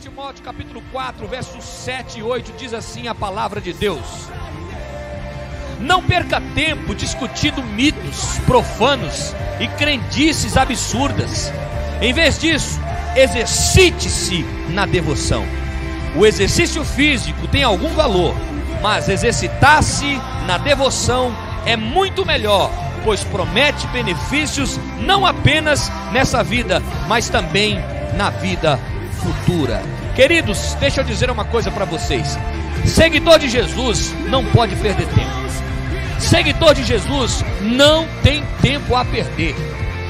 Timóteo capítulo 4, versos 7 e 8 diz assim a palavra de Deus: Não perca tempo discutindo mitos profanos e crendices absurdas. Em vez disso, exercite-se na devoção. O exercício físico tem algum valor, mas exercitar-se na devoção é muito melhor, pois promete benefícios não apenas nessa vida, mas também na vida futura. Queridos, deixa eu dizer uma coisa para vocês: seguidor de Jesus não pode perder tempo. Seguidor de Jesus não tem tempo a perder.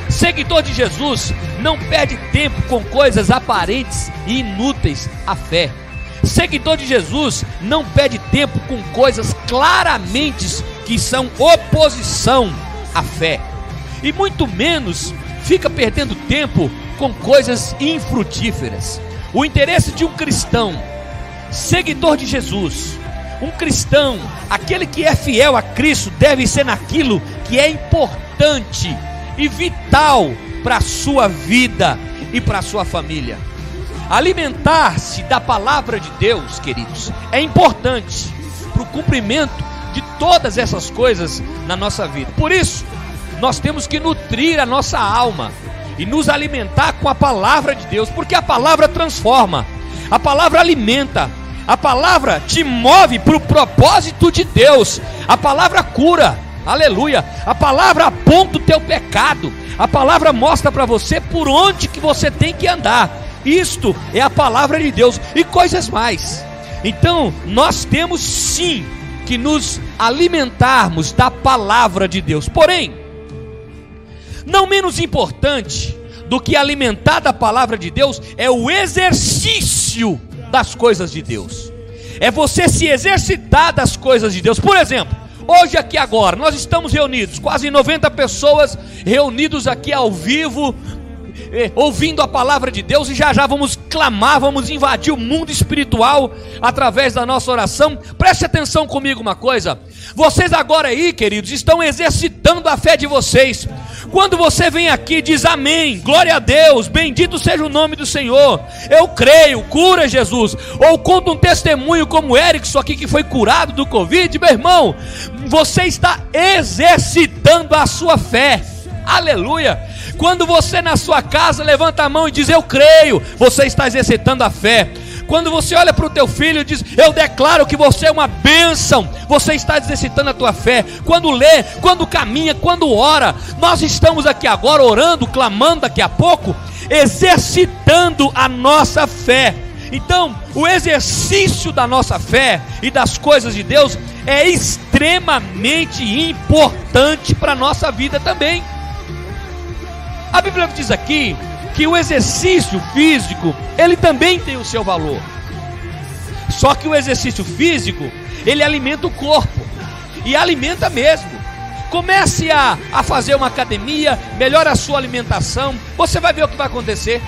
Seguidor de Jesus não perde tempo com coisas aparentes e inúteis à fé. Seguidor de Jesus não perde tempo com coisas claramente que são oposição à fé. E muito menos fica perdendo tempo com coisas infrutíferas. O interesse de um cristão, seguidor de Jesus, um cristão, aquele que é fiel a Cristo, deve ser naquilo que é importante e vital para a sua vida e para a sua família. Alimentar-se da palavra de Deus, queridos, é importante para o cumprimento de todas essas coisas na nossa vida. Por isso, nós temos que nutrir a nossa alma e nos alimentar com a palavra de Deus, porque a palavra transforma, a palavra alimenta, a palavra te move para o propósito de Deus, a palavra cura, aleluia, a palavra aponta o teu pecado, a palavra mostra para você por onde que você tem que andar. Isto é a palavra de Deus e coisas mais. Então, nós temos sim que nos alimentarmos da palavra de Deus. Porém, não menos importante do que alimentar da palavra de Deus é o exercício das coisas de Deus. É você se exercitar das coisas de Deus. Por exemplo, hoje aqui agora, nós estamos reunidos, quase 90 pessoas reunidos aqui ao vivo, eh, ouvindo a palavra de Deus e já já vamos clamar, vamos invadir o mundo espiritual através da nossa oração. Preste atenção comigo uma coisa. Vocês agora aí, queridos, estão exercitando a fé de vocês. Quando você vem aqui e diz amém, glória a Deus, bendito seja o nome do Senhor, eu creio, cura Jesus, ou conta um testemunho como Erickson aqui que foi curado do Covid, meu irmão, você está exercitando a sua fé, aleluia. Quando você na sua casa levanta a mão e diz eu creio, você está exercitando a fé. Quando você olha para o teu filho e diz, eu declaro que você é uma bênção, você está exercitando a tua fé. Quando lê, quando caminha, quando ora, nós estamos aqui agora orando, clamando daqui a pouco, exercitando a nossa fé. Então, o exercício da nossa fé e das coisas de Deus é extremamente importante para a nossa vida também. A Bíblia diz aqui que o exercício físico, ele também tem o seu valor. Só que o exercício físico, ele alimenta o corpo. E alimenta mesmo. Comece a, a fazer uma academia, melhora a sua alimentação, você vai ver o que vai acontecer.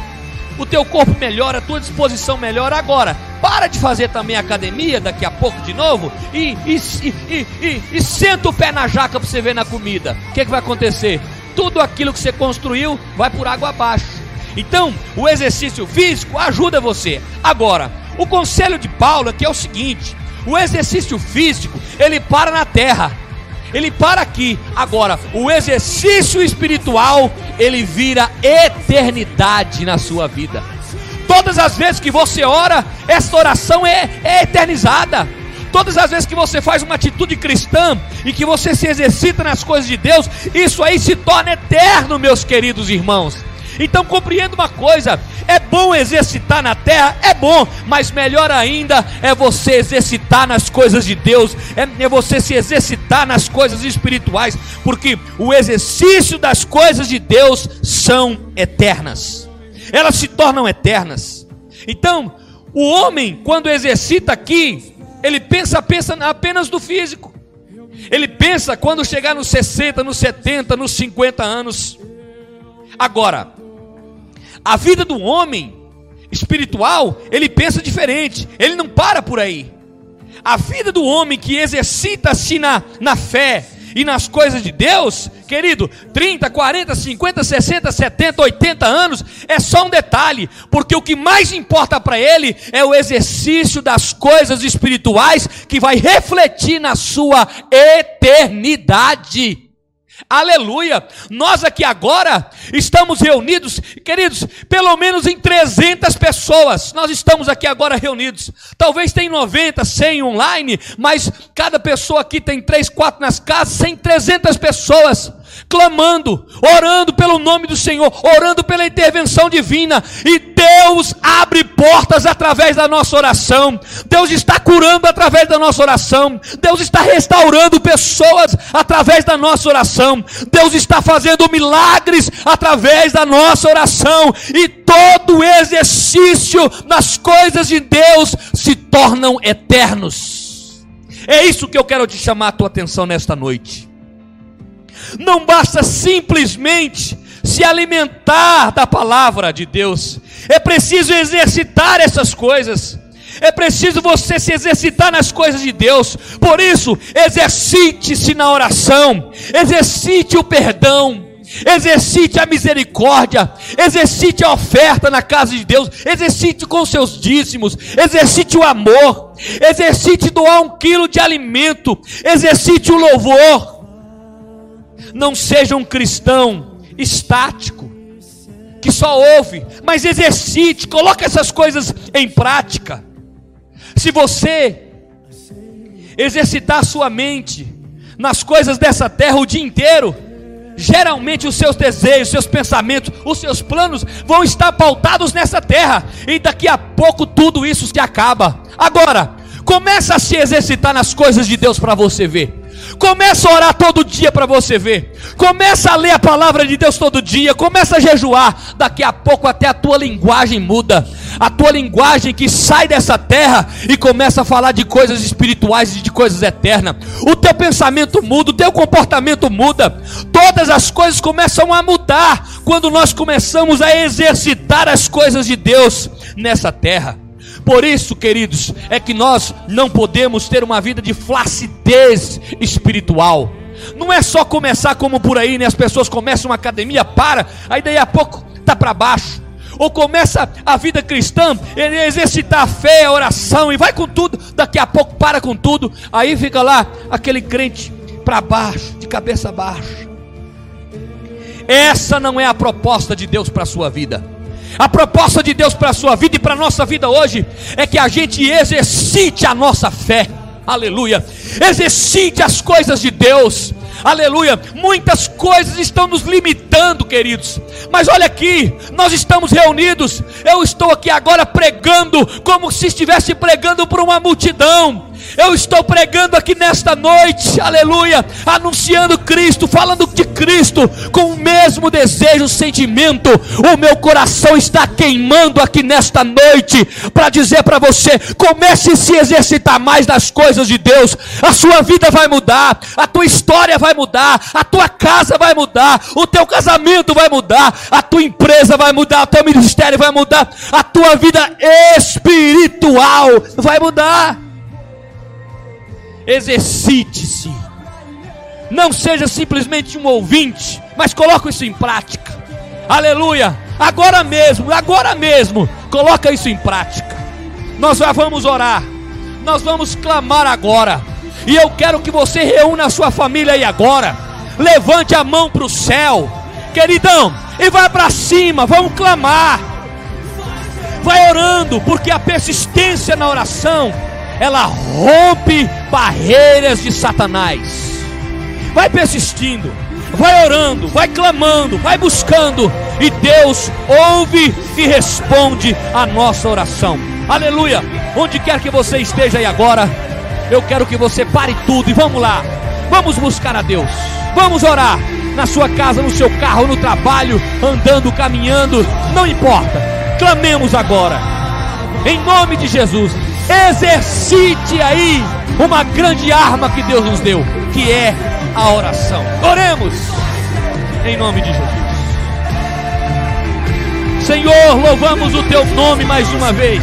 O teu corpo melhora, a tua disposição melhora. Agora, para de fazer também academia daqui a pouco de novo e, e, e, e, e senta o pé na jaca para você ver na comida. O que, que vai acontecer? Tudo aquilo que você construiu vai por água abaixo. Então, o exercício físico ajuda você. Agora, o conselho de Paulo é o seguinte: o exercício físico, ele para na terra. Ele para aqui. Agora, o exercício espiritual, ele vira eternidade na sua vida. Todas as vezes que você ora, essa oração é, é eternizada. Todas as vezes que você faz uma atitude cristã e que você se exercita nas coisas de Deus, isso aí se torna eterno, meus queridos irmãos. Então compreenda uma coisa: é bom exercitar na terra, é bom, mas melhor ainda é você exercitar nas coisas de Deus, é, é você se exercitar nas coisas espirituais, porque o exercício das coisas de Deus são eternas, elas se tornam eternas. Então, o homem, quando exercita aqui, ele pensa, pensa apenas do físico. Ele pensa quando chegar nos 60, nos 70, nos 50 anos. Agora, a vida do homem espiritual, ele pensa diferente, ele não para por aí. A vida do homem que exercita-se na, na fé, e nas coisas de Deus, querido, 30, 40, 50, 60, 70, 80 anos é só um detalhe, porque o que mais importa para ele é o exercício das coisas espirituais que vai refletir na sua eternidade. Aleluia! Nós aqui agora estamos reunidos, queridos, pelo menos em 300 pessoas. Nós estamos aqui agora reunidos. Talvez tem 90, 100 online, mas cada pessoa aqui tem 3, 4 nas casas, 100, 300 pessoas clamando, orando pelo nome do Senhor, orando pela intervenção divina, e Deus abre portas através da nossa oração, Deus está curando através da nossa oração, Deus está restaurando pessoas através da nossa oração, Deus está fazendo milagres através da nossa oração, e todo exercício nas coisas de Deus se tornam eternos. É isso que eu quero te chamar a tua atenção nesta noite. Não basta simplesmente se alimentar da palavra de Deus, é preciso exercitar essas coisas. É preciso você se exercitar nas coisas de Deus. Por isso, exercite-se na oração, exercite o perdão, exercite a misericórdia, exercite a oferta na casa de Deus, exercite com seus dízimos, exercite o amor, exercite doar um quilo de alimento, exercite o louvor. Não seja um cristão estático, que só ouve, mas exercite, coloque essas coisas em prática. Se você exercitar sua mente nas coisas dessa terra o dia inteiro, geralmente os seus desejos, seus pensamentos, os seus planos vão estar pautados nessa terra, e daqui a pouco tudo isso se acaba. Agora, começa a se exercitar nas coisas de Deus para você ver. Começa a orar todo dia para você ver. Começa a ler a palavra de Deus todo dia. Começa a jejuar. Daqui a pouco até a tua linguagem muda. A tua linguagem que sai dessa terra e começa a falar de coisas espirituais e de coisas eternas. O teu pensamento muda, o teu comportamento muda. Todas as coisas começam a mudar quando nós começamos a exercitar as coisas de Deus nessa terra. Por isso, queridos, é que nós não podemos ter uma vida de flacidez espiritual. Não é só começar como por aí, né? As pessoas começam uma academia, para, aí daí a pouco tá para baixo. Ou começa a vida cristã, ele exercitar a fé, a oração e vai com tudo, daqui a pouco para com tudo, aí fica lá aquele crente para baixo, de cabeça baixa. Essa não é a proposta de Deus para a sua vida. A proposta de Deus para a sua vida e para a nossa vida hoje é que a gente exercite a nossa fé. Aleluia. Exercite as coisas de Deus. Aleluia. Muitas coisas estão nos limitando, queridos. Mas olha aqui, nós estamos reunidos. Eu estou aqui agora pregando como se estivesse pregando para uma multidão. Eu estou pregando aqui nesta noite, aleluia, anunciando Cristo, falando de Cristo, com o mesmo desejo, sentimento. O meu coração está queimando aqui nesta noite para dizer para você: comece a se exercitar mais nas coisas de Deus. A sua vida vai mudar, a tua história vai mudar, a tua casa vai mudar, o teu casamento vai mudar, a tua empresa vai mudar, o teu ministério vai mudar, a tua vida espiritual vai mudar. Exercite-se. Não seja simplesmente um ouvinte, mas coloque isso em prática. Aleluia! Agora mesmo, agora mesmo, coloca isso em prática. Nós já vamos orar. Nós vamos clamar agora. E eu quero que você reúna a sua família aí agora. Levante a mão para o céu, queridão, e vai para cima. Vamos clamar. Vai orando, porque a persistência na oração ela rompe barreiras de Satanás. Vai persistindo, vai orando, vai clamando, vai buscando, e Deus ouve e responde a nossa oração. Aleluia! Onde quer que você esteja aí agora, eu quero que você pare tudo e vamos lá. Vamos buscar a Deus. Vamos orar na sua casa, no seu carro, no trabalho, andando, caminhando, não importa. Clamemos agora. Em nome de Jesus. Exercite aí uma grande arma que Deus nos deu, que é a oração. Oremos em nome de Jesus. Senhor, louvamos o teu nome mais uma vez.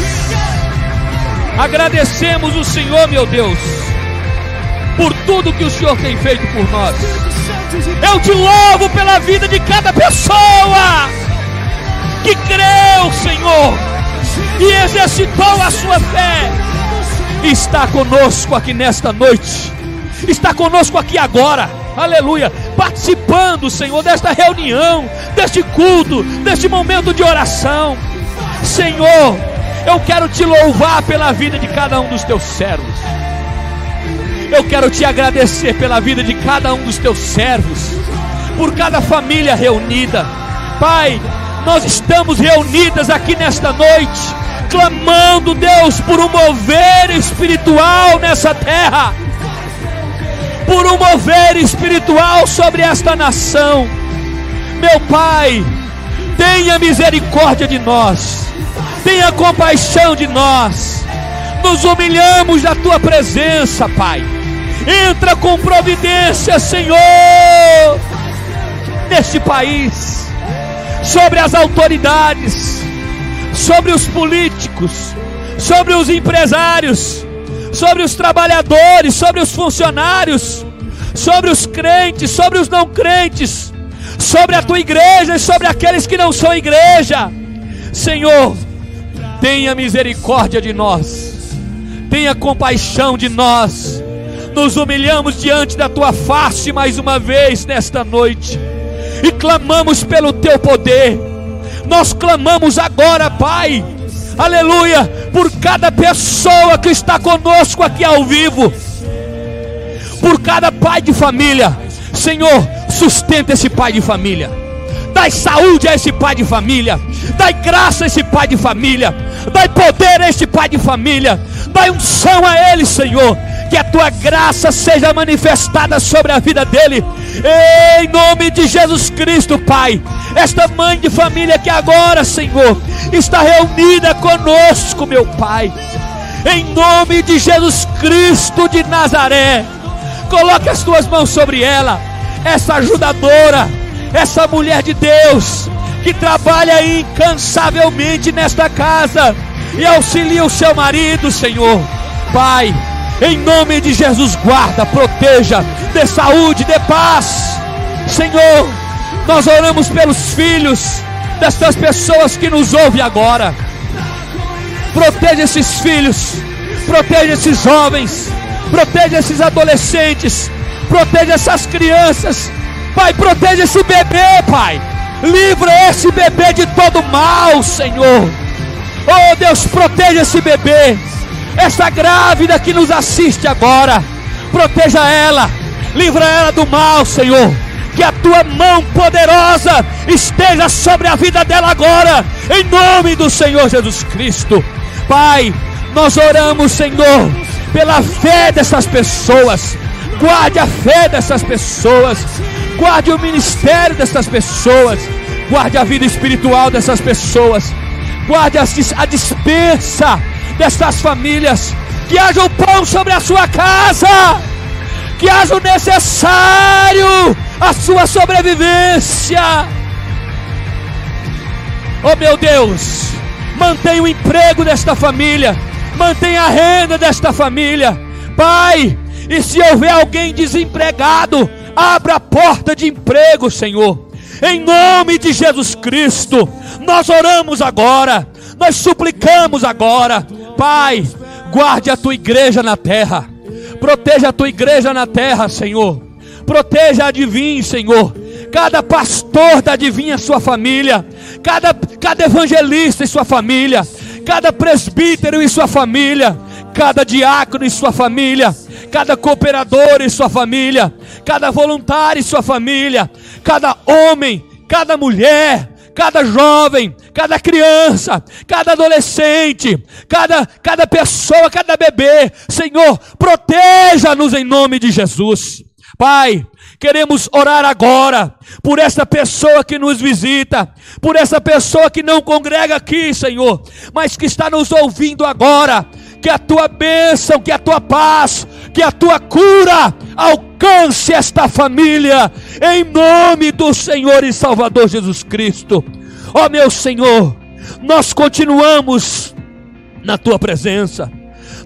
Agradecemos o Senhor, meu Deus, por tudo que o Senhor tem feito por nós. Eu te louvo pela vida de cada pessoa que creu, Senhor, e exercitou a sua fé. Está conosco aqui nesta noite, está conosco aqui agora, aleluia, participando, Senhor, desta reunião, deste culto, deste momento de oração. Senhor, eu quero te louvar pela vida de cada um dos teus servos. Eu quero te agradecer pela vida de cada um dos teus servos, por cada família reunida. Pai, nós estamos reunidas aqui nesta noite, clamando, Deus, por um mover espiritual nessa terra, por um mover espiritual sobre esta nação. Meu Pai, tenha misericórdia de nós, tenha compaixão de nós. Nos humilhamos na tua presença, Pai. Entra com providência, Senhor, neste país sobre as autoridades, sobre os políticos, sobre os empresários, sobre os trabalhadores, sobre os funcionários, sobre os crentes, sobre os não crentes, sobre a tua igreja e sobre aqueles que não são igreja. Senhor, tenha misericórdia de nós, tenha compaixão de nós. Nos humilhamos diante da tua face mais uma vez nesta noite e clamamos pelo teu poder. Nós clamamos agora, Pai, aleluia, por cada pessoa que está conosco aqui ao vivo, por cada pai de família. Senhor, sustenta esse pai de família. Dai saúde a esse pai de família. Dai graça a esse pai de família. Dai poder a esse pai de família. Dai unção a ele, Senhor que a tua graça seja manifestada sobre a vida dele, em nome de Jesus Cristo, Pai. Esta mãe de família que agora, Senhor, está reunida conosco, meu Pai, em nome de Jesus Cristo de Nazaré, coloque as tuas mãos sobre ela, essa ajudadora, essa mulher de Deus que trabalha incansavelmente nesta casa e auxilia o seu marido, Senhor. Pai, em nome de Jesus, guarda, proteja, dê saúde, dê paz. Senhor, nós oramos pelos filhos destas pessoas que nos ouvem agora. Proteja esses filhos, proteja esses jovens, proteja esses adolescentes, proteja essas crianças. Pai, proteja esse bebê, Pai. Livra esse bebê de todo mal, Senhor. Oh Deus, proteja esse bebê essa grávida que nos assiste agora, proteja ela, livra ela do mal, Senhor. Que a tua mão poderosa esteja sobre a vida dela agora, em nome do Senhor Jesus Cristo. Pai, nós oramos, Senhor, pela fé dessas pessoas. Guarde a fé dessas pessoas, guarde o ministério dessas pessoas, guarde a vida espiritual dessas pessoas, guarde a, a dispensa destas famílias. Que haja o pão sobre a sua casa. Que haja o necessário a sua sobrevivência. Oh meu Deus, mantenha o emprego desta família, mantenha a renda desta família, Pai. E se houver alguém desempregado, abra a porta de emprego, Senhor. Em nome de Jesus Cristo, nós oramos agora, nós suplicamos agora, Pai, guarde a tua igreja na terra. Proteja a tua igreja na terra, Senhor. Proteja a Divim, Senhor. Cada pastor da Divim a sua família. Cada, cada evangelista e sua família. Cada presbítero e sua família. Cada diácono e sua família. Cada cooperador e sua família. Cada voluntário e sua família. Cada homem, cada mulher, cada jovem, cada criança, cada adolescente, cada, cada pessoa, cada bebê. Senhor, proteja-nos em nome de Jesus. Pai, queremos orar agora por essa pessoa que nos visita, por essa pessoa que não congrega aqui, Senhor, mas que está nos ouvindo agora. Que a tua bênção, que a tua paz, que a tua cura alcance esta família, em nome do Senhor e Salvador Jesus Cristo. Ó oh, meu Senhor, nós continuamos na tua presença,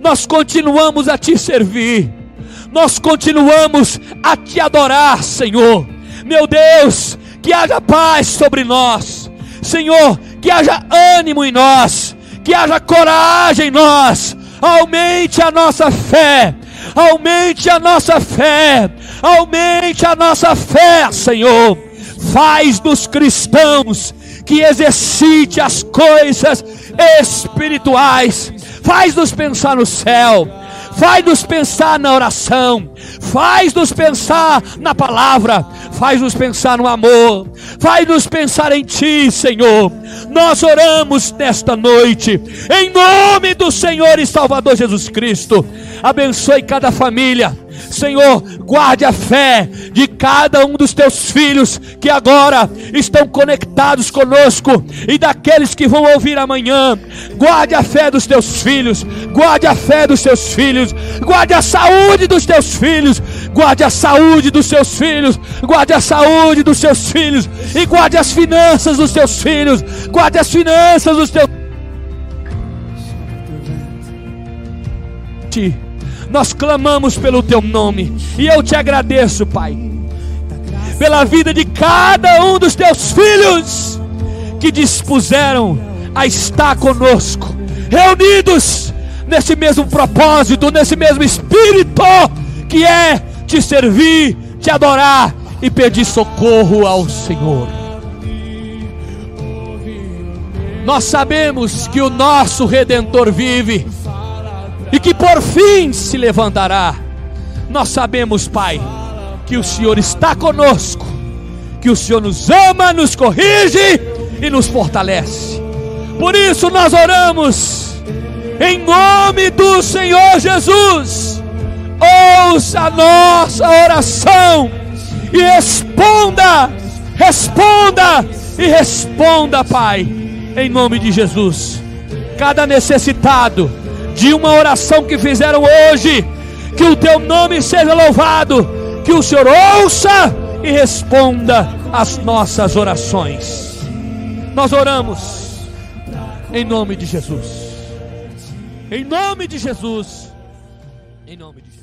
nós continuamos a te servir, nós continuamos a te adorar, Senhor. Meu Deus, que haja paz sobre nós, Senhor, que haja ânimo em nós, que haja coragem em nós, aumente a nossa fé, aumente a nossa fé, aumente a nossa fé, Senhor. Faz dos cristãos que exercite as coisas espirituais, faz-nos pensar no céu, faz-nos pensar na oração, faz-nos pensar na palavra, faz-nos pensar no amor, faz-nos pensar em Ti, Senhor. Nós oramos nesta noite, em nome do Senhor e Salvador Jesus Cristo. Abençoe cada família Senhor, guarde a fé de cada um dos teus filhos que agora estão conectados conosco e daqueles que vão ouvir amanhã. Guarde a fé dos teus filhos, guarde a fé dos teus filhos, guarde a saúde dos teus filhos, guarde a saúde dos seus filhos, guarde a saúde dos seus filhos. E guarde as finanças dos teus filhos, guarde as finanças dos teus nós clamamos pelo teu nome. E eu te agradeço, Pai, pela vida de cada um dos teus filhos que dispuseram a estar conosco, reunidos nesse mesmo propósito, nesse mesmo espírito, que é te servir, te adorar e pedir socorro ao Senhor. Nós sabemos que o nosso redentor vive e que por fim se levantará. Nós sabemos, Pai, que o Senhor está conosco, que o Senhor nos ama, nos corrige e nos fortalece. Por isso nós oramos em nome do Senhor Jesus. Ouça a nossa oração e responda, responda e responda, Pai, em nome de Jesus. Cada necessitado, de uma oração que fizeram hoje. Que o teu nome seja louvado. Que o Senhor ouça e responda as nossas orações. Nós oramos em nome de Jesus. Em nome de Jesus. Em nome de Jesus.